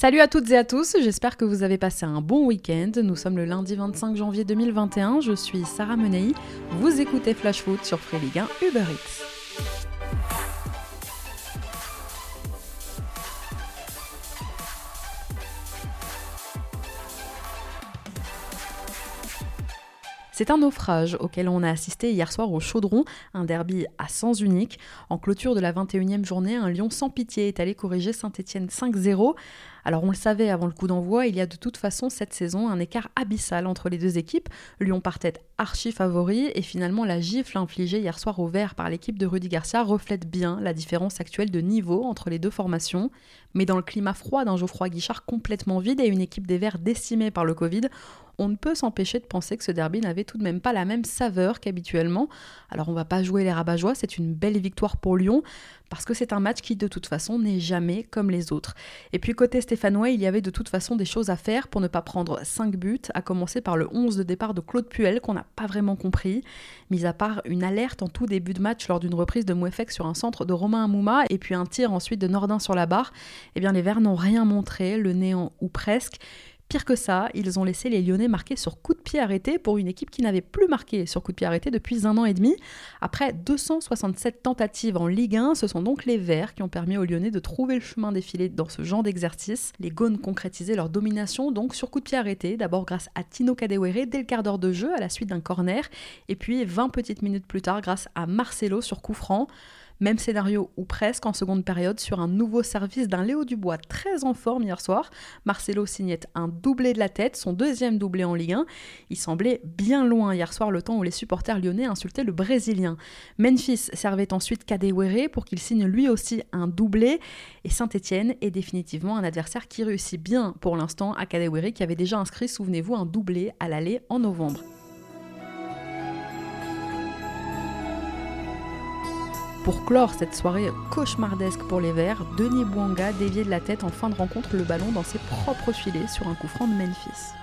Salut à toutes et à tous, j'espère que vous avez passé un bon week-end. Nous sommes le lundi 25 janvier 2021, je suis Sarah Menei, vous écoutez Flash Foot sur Free Ligue 1 Uber. C'est un naufrage auquel on a assisté hier soir au Chaudron, un derby à sens unique. En clôture de la 21e journée, un Lyon sans pitié est allé corriger Saint-Etienne 5-0. Alors on le savait avant le coup d'envoi, il y a de toute façon cette saison un écart abyssal entre les deux équipes. Lyon partait archi favori et finalement la gifle infligée hier soir au vert par l'équipe de Rudy Garcia reflète bien la différence actuelle de niveau entre les deux formations. Mais dans le climat froid d'un Geoffroy Guichard complètement vide et une équipe des Verts décimée par le Covid, on ne peut s'empêcher de penser que ce derby n'avait tout de même pas la même saveur qu'habituellement. Alors on va pas jouer les rabat c'est une belle victoire pour Lyon, parce que c'est un match qui de toute façon n'est jamais comme les autres. Et puis côté stéphanois, il y avait de toute façon des choses à faire pour ne pas prendre 5 buts, à commencer par le 11 de départ de Claude Puel qu'on n'a pas vraiment compris, mis à part une alerte en tout début de match lors d'une reprise de Mouefek sur un centre de Romain Amouma et puis un tir ensuite de Nordin sur la barre, eh bien les Verts n'ont rien montré, le néant ou presque. Pire que ça, ils ont laissé les Lyonnais marquer sur coup de pied arrêté pour une équipe qui n'avait plus marqué sur coup de pied arrêté depuis un an et demi. Après 267 tentatives en Ligue 1, ce sont donc les Verts qui ont permis aux Lyonnais de trouver le chemin défilé dans ce genre d'exercice. Les Gaunes concrétisaient leur domination donc sur coup de pied arrêté, d'abord grâce à Tino Kadewere dès le quart d'heure de jeu à la suite d'un corner, et puis 20 petites minutes plus tard grâce à Marcelo sur coup franc. Même scénario ou presque en seconde période sur un nouveau service d'un Léo Dubois très en forme hier soir. Marcelo signait un doublé de la tête, son deuxième doublé en Ligue 1. Il semblait bien loin hier soir le temps où les supporters lyonnais insultaient le Brésilien. Memphis servait ensuite Kadewere pour qu'il signe lui aussi un doublé. Et Saint-Etienne est définitivement un adversaire qui réussit bien pour l'instant à Kadewere qui avait déjà inscrit, souvenez-vous, un doublé à l'aller en novembre. Pour clore cette soirée cauchemardesque pour les Verts, Denis Bouanga déviait de la tête en fin de rencontre le ballon dans ses propres filets sur un coup franc de Memphis.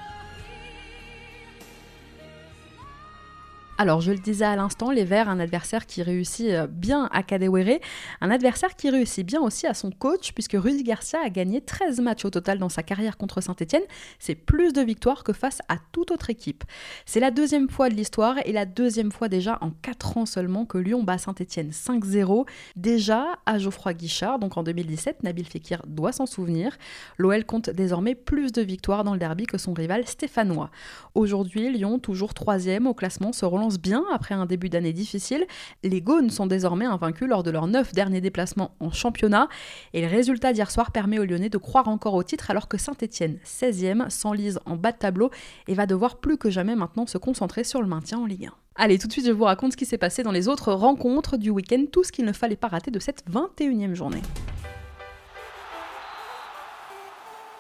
Alors, je le disais à l'instant, les Verts, un adversaire qui réussit euh, bien à Kadewere, un adversaire qui réussit bien aussi à son coach, puisque Rudy Garcia a gagné 13 matchs au total dans sa carrière contre Saint-Etienne. C'est plus de victoires que face à toute autre équipe. C'est la deuxième fois de l'histoire et la deuxième fois déjà en 4 ans seulement que Lyon bat Saint-Etienne 5-0. Déjà à Geoffroy Guichard, donc en 2017, Nabil Fekir doit s'en souvenir. L'OL compte désormais plus de victoires dans le derby que son rival stéphanois. Aujourd'hui, Lyon, toujours troisième au classement, se relance bien après un début d'année difficile. Les Gaunes sont désormais invaincus lors de leurs neuf derniers déplacements en championnat. Et le résultat d'hier soir permet aux Lyonnais de croire encore au titre alors que Saint-Etienne, 16e, s'enlise en bas de tableau et va devoir plus que jamais maintenant se concentrer sur le maintien en Ligue 1. Allez, tout de suite, je vous raconte ce qui s'est passé dans les autres rencontres du week-end, tout ce qu'il ne fallait pas rater de cette 21e journée.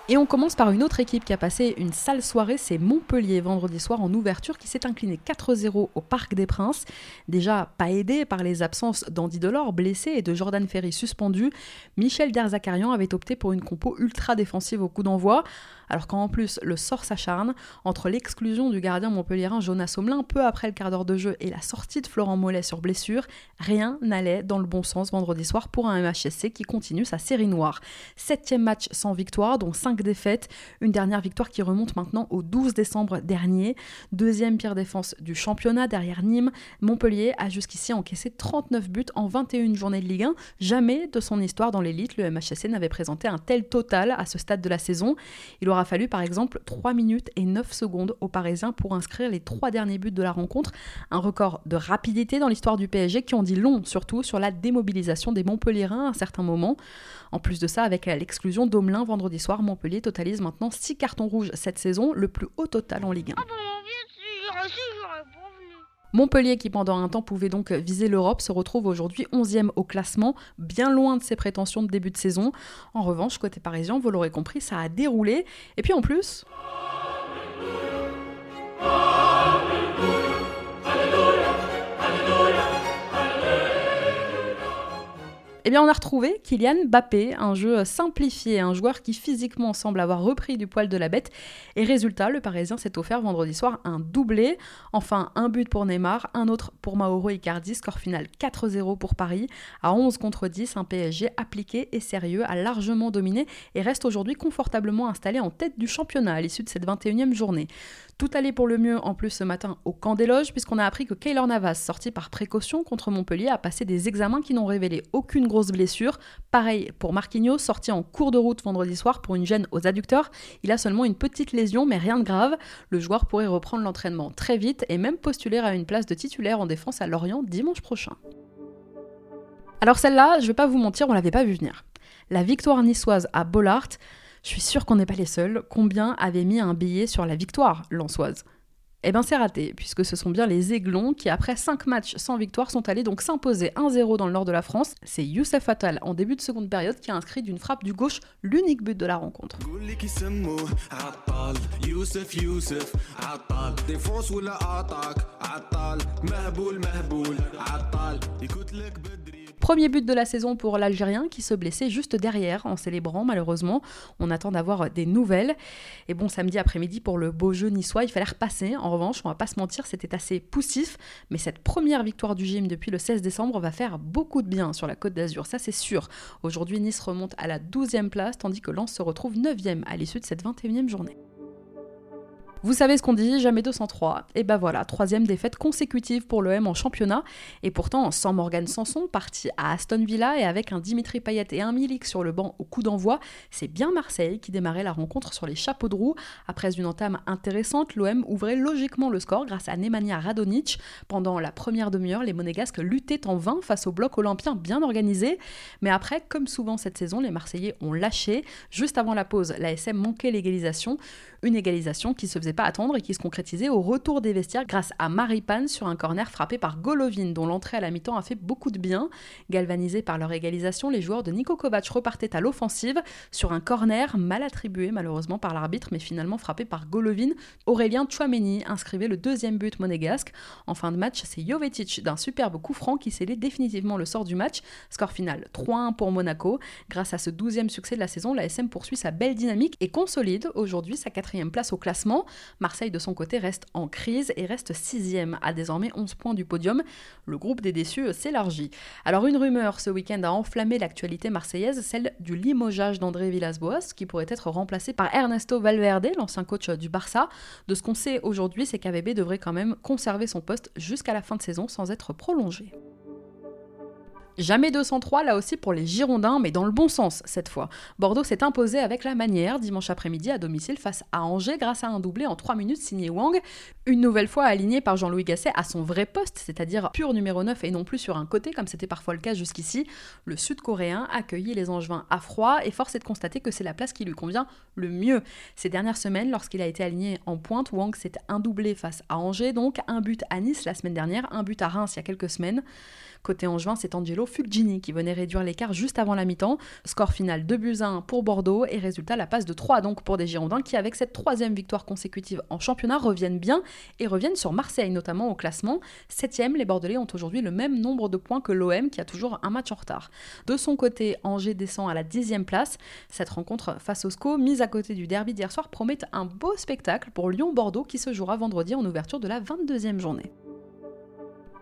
Et on commence par une autre équipe qui a passé une sale soirée, c'est Montpellier vendredi soir en ouverture qui s'est incliné 4-0 au Parc des Princes. Déjà pas aidé par les absences d'Andy Delors blessé et de Jordan Ferry suspendu, Michel Derzakarian avait opté pour une compo ultra défensive au coup d'envoi. Alors quand en plus le sort s'acharne, entre l'exclusion du gardien montpelliérain Jonas Omelin peu après le quart d'heure de jeu et la sortie de Florent Mollet sur blessure, rien n'allait dans le bon sens vendredi soir pour un MHSC qui continue sa série noire. Septième match sans victoire, dont 5 défaites, une dernière victoire qui remonte maintenant au 12 décembre dernier. Deuxième pire défense du championnat derrière Nîmes, Montpellier a jusqu'ici encaissé 39 buts en 21 journées de Ligue 1. Jamais de son histoire dans l'élite, le MHSC n'avait présenté un tel total à ce stade de la saison. Fallu par exemple 3 minutes et 9 secondes aux Parisiens pour inscrire les trois derniers buts de la rencontre, un record de rapidité dans l'histoire du PSG qui en dit long surtout sur la démobilisation des Montpelliérains à un certain moment. En plus de ça, avec l'exclusion d'Omelin vendredi soir, Montpellier totalise maintenant 6 cartons rouges cette saison, le plus haut total en Ligue 1. Montpellier, qui pendant un temps pouvait donc viser l'Europe, se retrouve aujourd'hui 11e au classement, bien loin de ses prétentions de début de saison. En revanche, côté parisien, vous l'aurez compris, ça a déroulé. Et puis en plus... Eh bien, on a retrouvé Kylian Mbappé, un jeu simplifié, un joueur qui physiquement semble avoir repris du poil de la bête. Et résultat, le Parisien s'est offert vendredi soir un doublé. Enfin, un but pour Neymar, un autre pour Mauro Icardi, score final 4-0 pour Paris. À 11 contre 10, un PSG appliqué et sérieux a largement dominé et reste aujourd'hui confortablement installé en tête du championnat à l'issue de cette 21e journée. Tout allait pour le mieux en plus ce matin au camp des loges, puisqu'on a appris que Keylor Navas, sorti par précaution contre Montpellier, a passé des examens qui n'ont révélé aucune grosse blessure. Pareil pour Marquinhos, sorti en cours de route vendredi soir pour une gêne aux adducteurs. Il a seulement une petite lésion, mais rien de grave. Le joueur pourrait reprendre l'entraînement très vite et même postuler à une place de titulaire en défense à Lorient dimanche prochain. Alors celle-là, je vais pas vous mentir, on l'avait pas vu venir. La victoire niçoise à Bollard, je suis sûre qu'on n'est pas les seuls. Combien avaient mis un billet sur la victoire lançoise? Eh bien c'est raté, puisque ce sont bien les Aiglons qui, après 5 matchs sans victoire, sont allés donc s'imposer 1-0 dans le nord de la France. C'est Youssef Attal, en début de seconde période, qui a inscrit d'une frappe du gauche l'unique but de la rencontre. Premier but de la saison pour l'Algérien qui se blessait juste derrière en célébrant malheureusement. On attend d'avoir des nouvelles. Et bon, samedi après-midi pour le beau jeu niçois, il fallait repasser. En revanche, on va pas se mentir, c'était assez poussif. Mais cette première victoire du gym depuis le 16 décembre va faire beaucoup de bien sur la Côte d'Azur, ça c'est sûr. Aujourd'hui, Nice remonte à la 12e place tandis que Lens se retrouve 9e à l'issue de cette 21e journée. Vous savez ce qu'on dit, jamais 203. Et ben voilà, troisième défaite consécutive pour l'OM en championnat. Et pourtant, sans Morgan Sanson, parti à Aston Villa et avec un Dimitri Payet et un Milik sur le banc au coup d'envoi, c'est bien Marseille qui démarrait la rencontre sur les chapeaux de roue. Après une entame intéressante, l'OM ouvrait logiquement le score grâce à Nemanja Radonic. Pendant la première demi-heure, les Monégasques luttaient en vain face au bloc olympien bien organisé. Mais après, comme souvent cette saison, les Marseillais ont lâché. Juste avant la pause, la SM manquait l'égalisation. Une égalisation qui se faisait pas attendre et qui se concrétisait au retour des vestiaires grâce à Maripane sur un corner frappé par Golovin, dont l'entrée à la mi-temps a fait beaucoup de bien. Galvanisés par leur égalisation, les joueurs de Niko Kovac repartaient à l'offensive sur un corner mal attribué malheureusement par l'arbitre, mais finalement frappé par Golovin. Aurélien Chouameni inscrivait le deuxième but monégasque. En fin de match, c'est Jovetic d'un superbe coup franc qui scellait définitivement le sort du match. Score final 3-1 pour Monaco. Grâce à ce douzième succès de la saison, la SM poursuit sa belle dynamique et consolide aujourd'hui sa quatrième place au classement. Marseille, de son côté, reste en crise et reste sixième, à désormais 11 points du podium. Le groupe des déçus s'élargit. Alors, une rumeur ce week-end a enflammé l'actualité marseillaise, celle du limogeage d'André Villas-Boas, qui pourrait être remplacé par Ernesto Valverde, l'ancien coach du Barça. De ce qu'on sait aujourd'hui, c'est qu'AVB devrait quand même conserver son poste jusqu'à la fin de saison sans être prolongé. Jamais 203 là aussi pour les Girondins, mais dans le bon sens cette fois. Bordeaux s'est imposé avec la manière dimanche après-midi à domicile face à Angers grâce à un doublé en 3 minutes signé Wang, une nouvelle fois aligné par Jean-Louis Gasset à son vrai poste, c'est-à-dire pur numéro 9 et non plus sur un côté comme c'était parfois le cas jusqu'ici. Le Sud-Coréen accueillit les Angevins à froid et force est de constater que c'est la place qui lui convient le mieux. Ces dernières semaines, lorsqu'il a été aligné en pointe, Wang s'est un doublé face à Angers, donc un but à Nice la semaine dernière, un but à Reims il y a quelques semaines. Côté Angevin, c'est Angelo Fulgini qui venait réduire l'écart juste avant la mi-temps. Score final 2 buts 1 pour Bordeaux et résultat la passe de 3 donc pour des Girondins qui avec cette troisième victoire consécutive en championnat reviennent bien et reviennent sur Marseille notamment au classement. Septième, les Bordelais ont aujourd'hui le même nombre de points que l'OM qui a toujours un match en retard. De son côté, Angers descend à la dixième place. Cette rencontre face au SCO, mise à côté du derby d'hier soir, promet un beau spectacle pour Lyon-Bordeaux qui se jouera vendredi en ouverture de la 22e journée.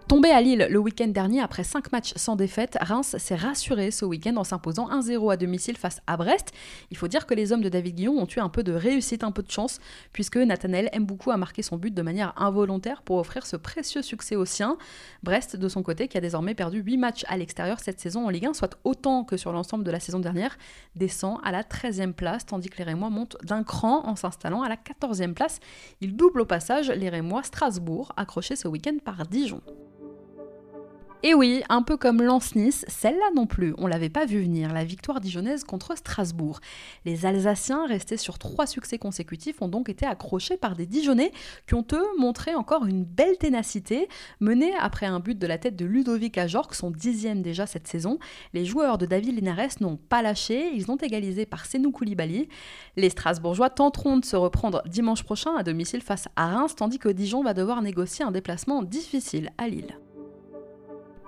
Tombé à Lille le week-end dernier après 5 matchs sans défaite, Reims s'est rassuré ce week-end en s'imposant 1-0 à domicile face à Brest. Il faut dire que les hommes de David Guillon ont eu un peu de réussite, un peu de chance, puisque Nathanaël aime beaucoup à marquer son but de manière involontaire pour offrir ce précieux succès aux siens. Brest, de son côté, qui a désormais perdu 8 matchs à l'extérieur cette saison en Ligue 1, soit autant que sur l'ensemble de la saison dernière, descend à la 13e place, tandis que les Rémois montent d'un cran en s'installant à la 14e place. Il double au passage les Rémois Strasbourg, accrochés ce week-end par Dijon. Et oui, un peu comme Lens-Nice, celle-là non plus, on l'avait pas vu venir, la victoire dijonnaise contre Strasbourg. Les Alsaciens, restés sur trois succès consécutifs, ont donc été accrochés par des Dijonnais qui ont eux montré encore une belle ténacité. Menés après un but de la tête de Ludovic Ajorc, son dixième déjà cette saison, les joueurs de David Linares n'ont pas lâché, ils ont égalisé par Senou Koulibaly. Les Strasbourgeois tenteront de se reprendre dimanche prochain à domicile face à Reims, tandis que Dijon va devoir négocier un déplacement difficile à Lille.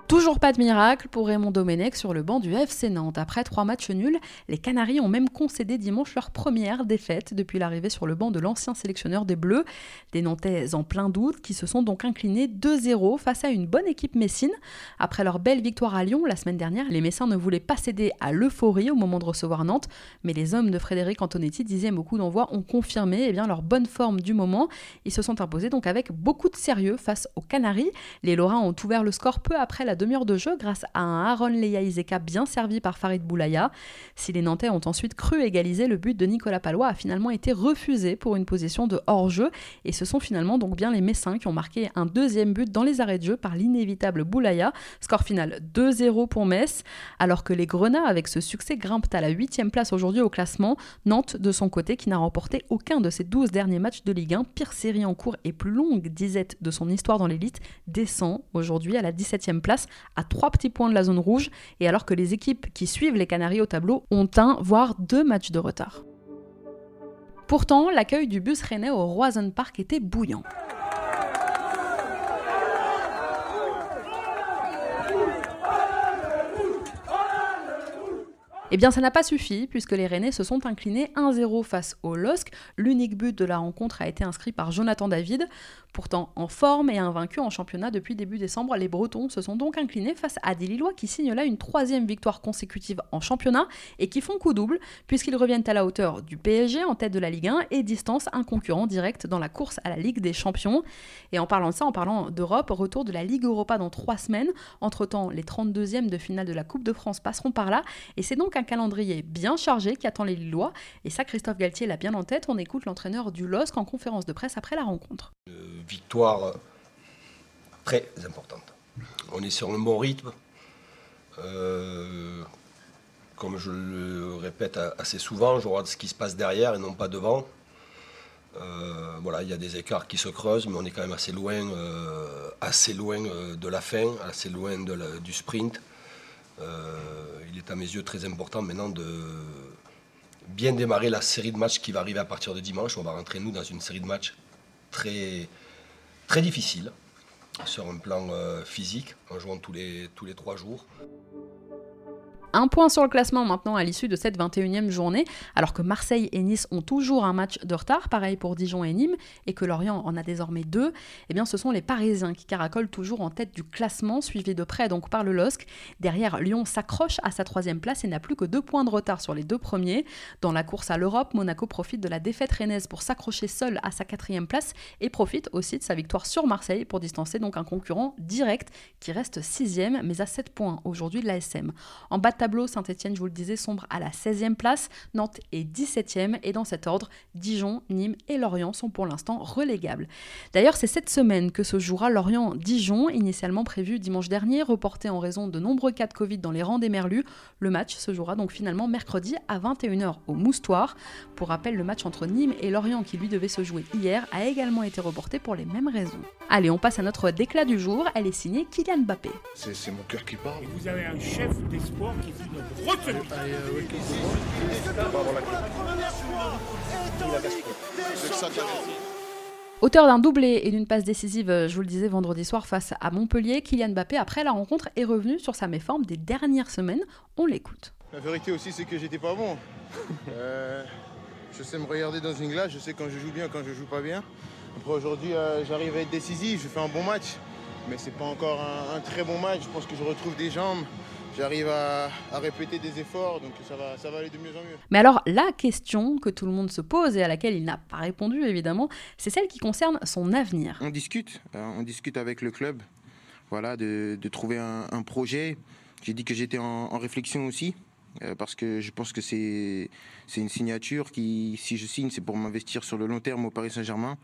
Toujours pas de miracle pour Raymond Domenech sur le banc du FC Nantes. Après trois matchs nuls, les Canaries ont même concédé dimanche leur première défaite depuis l'arrivée sur le banc de l'ancien sélectionneur des Bleus. Des Nantais en plein doute qui se sont donc inclinés 2-0 face à une bonne équipe messine. Après leur belle victoire à Lyon la semaine dernière, les Messins ne voulaient pas céder à l'euphorie au moment de recevoir Nantes, mais les hommes de Frédéric Antonetti, dixième au coup d'envoi, ont confirmé eh bien, leur bonne forme du moment. Ils se sont imposés donc avec beaucoup de sérieux face aux Canaries. Les Lorrains ont ouvert le score peu après la demi-heure de jeu grâce à un Aaron Leia Iseka bien servi par Farid Boulaya. Si les Nantais ont ensuite cru égaliser, le but de Nicolas Palois a finalement été refusé pour une position de hors-jeu et ce sont finalement donc bien les Messins qui ont marqué un deuxième but dans les arrêts de jeu par l'inévitable Boulaya. Score final 2-0 pour Metz, alors que les Grenats avec ce succès grimpent à la 8 place aujourd'hui au classement. Nantes de son côté qui n'a remporté aucun de ses 12 derniers matchs de Ligue 1, pire série en cours et plus longue disette de son histoire dans l'élite, descend aujourd'hui à la 17e place à trois petits points de la zone rouge, et alors que les équipes qui suivent les Canaries au tableau ont un, voire deux matchs de retard. Pourtant, l'accueil du bus rennais au Roison Park était bouillant. Eh bien, ça n'a pas suffi, puisque les Rennais se sont inclinés 1-0 face au LOSC. L'unique but de la rencontre a été inscrit par Jonathan David. Pourtant en forme et invaincu en championnat depuis début décembre, les Bretons se sont donc inclinés face à des Lillois qui signent là une troisième victoire consécutive en championnat et qui font coup double, puisqu'ils reviennent à la hauteur du PSG en tête de la Ligue 1 et distancent un concurrent direct dans la course à la Ligue des Champions. Et en parlant de ça, en parlant d'Europe, retour de la Ligue Europa dans trois semaines. Entre-temps, les 32e de finale de la Coupe de France passeront par là, et c'est donc calendrier bien chargé qui attend les Lillois. Et ça, Christophe Galtier l'a bien en tête. On écoute l'entraîneur du LOSC en conférence de presse après la rencontre. Euh, victoire très importante. On est sur le bon rythme. Euh, comme je le répète assez souvent, je regarde ce qui se passe derrière et non pas devant. Euh, voilà, il y a des écarts qui se creusent, mais on est quand même assez loin, assez loin de la fin, assez loin du sprint. Il est à mes yeux très important maintenant de bien démarrer la série de matchs qui va arriver à partir de dimanche. On va rentrer nous dans une série de matchs très, très difficile sur un plan euh, physique, en jouant tous les, tous les trois jours. Un point sur le classement maintenant à l'issue de cette 21e journée, alors que Marseille et Nice ont toujours un match de retard, pareil pour Dijon et Nîmes, et que Lorient en a désormais deux, eh bien ce sont les Parisiens qui caracolent toujours en tête du classement, suivis de près donc par le LOSC. Derrière, Lyon s'accroche à sa troisième place et n'a plus que deux points de retard sur les deux premiers. Dans la course à l'Europe, Monaco profite de la défaite rennaise pour s'accrocher seul à sa quatrième place et profite aussi de sa victoire sur Marseille pour distancer donc un concurrent direct qui reste sixième mais à 7 points aujourd'hui de l'ASM. En bas tableau, Saint-Etienne, je vous le disais, sombre à la 16e place, Nantes est 17e, et dans cet ordre, Dijon, Nîmes et Lorient sont pour l'instant relégables. D'ailleurs, c'est cette semaine que se jouera Lorient-Dijon, initialement prévu dimanche dernier, reporté en raison de nombreux cas de Covid dans les rangs des Merlus. Le match se jouera donc finalement mercredi à 21h au Moustoir. Pour rappel, le match entre Nîmes et Lorient, qui lui devait se jouer hier, a également été reporté pour les mêmes raisons. Allez, on passe à notre déclat du jour. Elle est signée Kylian Mbappé. C'est mon cœur qui parle. vous avez un chef d'espoir qui Auteur d'un doublé et d'une passe décisive, je vous le disais vendredi soir face à Montpellier, Kylian Mbappé, après la rencontre, est revenu sur sa méforme des dernières semaines. On l'écoute. La vérité aussi, c'est que j'étais pas bon. Euh, je sais me regarder dans une glace, je sais quand je joue bien, quand je joue pas bien. Après aujourd'hui, euh, j'arrive à être décisif, je fais un bon match, mais c'est pas encore un très bon match. Je pense que je retrouve des jambes j'arrive à, répéter des efforts, donc ça va, ça va aller de mieux en mieux. Mais alors, la question que tout le monde se pose et à laquelle il n'a pas répondu, évidemment, c'est celle qui concerne son avenir. On discute, euh, on discute avec le club, voilà, de, trouver un, projet. J'ai dit que j'étais en, réflexion aussi, euh, parce que je pense que c'est une signature qui, si je signe, c'est pour m'investir sur le long terme au Paris Saint-Germain.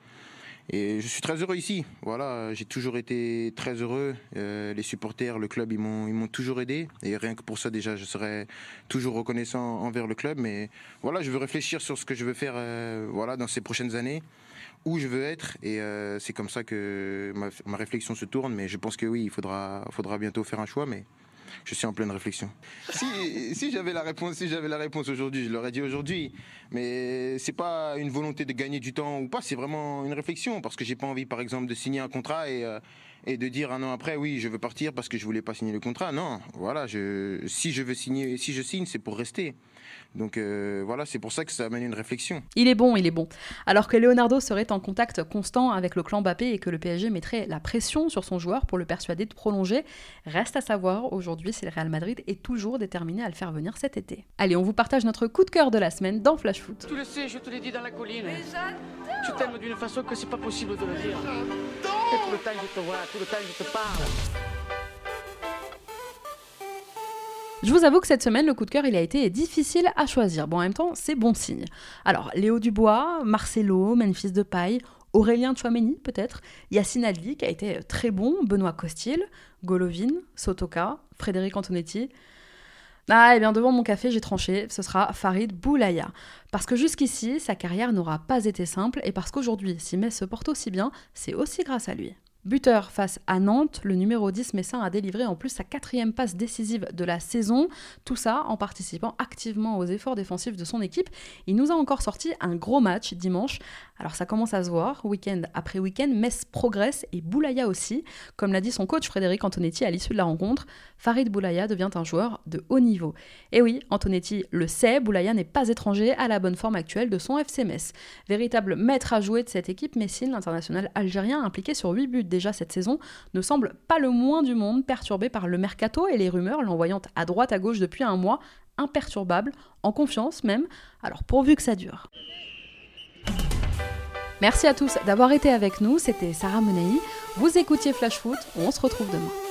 Et je suis très heureux ici. Voilà, j'ai toujours été très heureux. Euh, les supporters, le club, ils m'ont, toujours aidé. Et rien que pour ça, déjà, je serai toujours reconnaissant envers le club. Mais voilà, je veux réfléchir sur ce que je veux faire euh, voilà, dans ces prochaines années, où je veux être. Et euh, c'est comme ça que ma, ma, réflexion se tourne. Mais je pense que oui, il faudra, faudra bientôt faire un choix. Mais je suis en pleine réflexion. Si, j'avais la réponse, si j'avais la réponse aujourd'hui, je l'aurais dit aujourd'hui. Mais c'est pas une volonté de gagner du temps ou pas, c'est vraiment une réflexion parce que j'ai pas envie, par exemple, de signer un contrat et euh, de dire un an après, oui, je veux partir parce que je voulais pas signer le contrat. Non, voilà, si je veux signer, si je signe, c'est pour rester. Donc euh, voilà, c'est pour ça que ça amène une réflexion. Il est bon, il est bon. Alors que Leonardo serait en contact constant avec le clan Mbappé et que le PSG mettrait la pression sur son joueur pour le persuader de prolonger, reste à savoir aujourd'hui si le Real Madrid est toujours déterminé à le faire venir cet été. Allez, on vous partage notre coup de cœur de la semaine dans Flash Foot. Tu le sais, je te l'ai dit dans la colline. Je t'aime d'une façon que c'est pas possible de le dire. Et tout le temps je te vois, tout le temps je te parle. Je vous avoue que cette semaine, le coup de cœur, il a été difficile à choisir. Bon, en même temps, c'est bon signe. Alors, Léo Dubois, Marcelo, Memphis Depay, Aurélien Chouameni, peut-être, Yacine Adli, qui a été très bon, Benoît Costil, Golovin, Sotoka, Frédéric Antonetti. Ah, et bien devant mon café, j'ai tranché, ce sera Farid Boulaya. Parce que jusqu'ici, sa carrière n'aura pas été simple, et parce qu'aujourd'hui, si Metz se porte aussi bien, c'est aussi grâce à lui. Buteur face à Nantes, le numéro 10 Messin a délivré en plus sa quatrième passe décisive de la saison, tout ça en participant activement aux efforts défensifs de son équipe. Il nous a encore sorti un gros match dimanche, alors ça commence à se voir, week-end après week-end, Metz progresse et Boulaya aussi. Comme l'a dit son coach Frédéric Antonetti à l'issue de la rencontre, Farid Boulaya devient un joueur de haut niveau. Et oui, Antonetti le sait, Boulaya n'est pas étranger à la bonne forme actuelle de son FC Metz. Véritable maître à jouer de cette équipe, Messine, l'international algérien impliqué sur 8 buts déjà cette saison, ne semble pas le moins du monde perturbé par le mercato et les rumeurs l'envoyant à droite à gauche depuis un mois, imperturbable, en confiance même, alors pourvu que ça dure. Merci à tous d'avoir été avec nous, c'était Sarah Menei, vous écoutiez Flash Foot, on se retrouve demain.